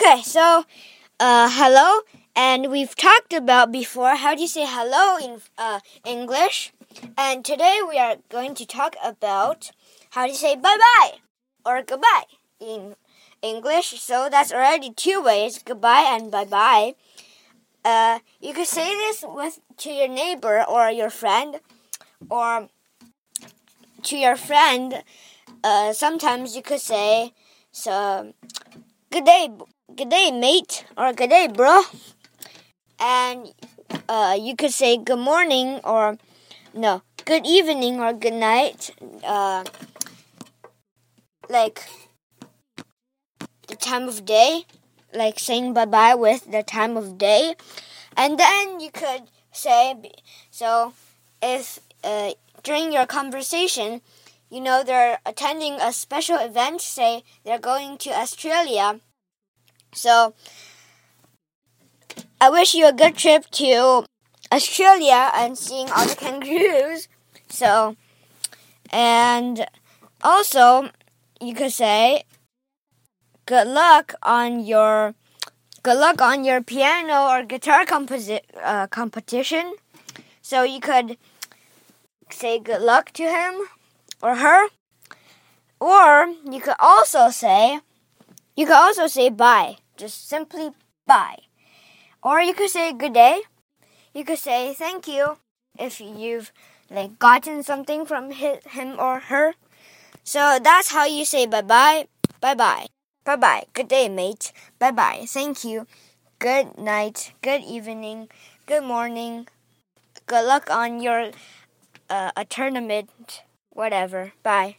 Okay, so uh, hello, and we've talked about before how do you say hello in uh, English, and today we are going to talk about how to say bye bye or goodbye in English. So that's already two ways goodbye and bye bye. Uh, you could say this with to your neighbor or your friend, or to your friend. Uh, sometimes you could say, "So, good day, good day, mate," or "Good day, bro," and uh, you could say "Good morning" or no, "Good evening" or "Good night." Uh, like the time of day like saying bye bye with the time of day. And then you could say, so if uh, during your conversation, you know they're attending a special event, say they're going to Australia. So I wish you a good trip to Australia and seeing all the kangaroos. So, and also you could say, good luck on your good luck on your piano or guitar composi- uh, competition. So you could say good luck to him or her, or you could also say you could also say bye, just simply bye, or you could say good day. You could say thank you if you've like gotten something from him or her. So that's how you say bye bye. Bye bye. Bye bye. Good day, mate. Bye bye. Thank you. Good night. Good evening. Good morning. Good luck on your uh, a tournament. Whatever. Bye.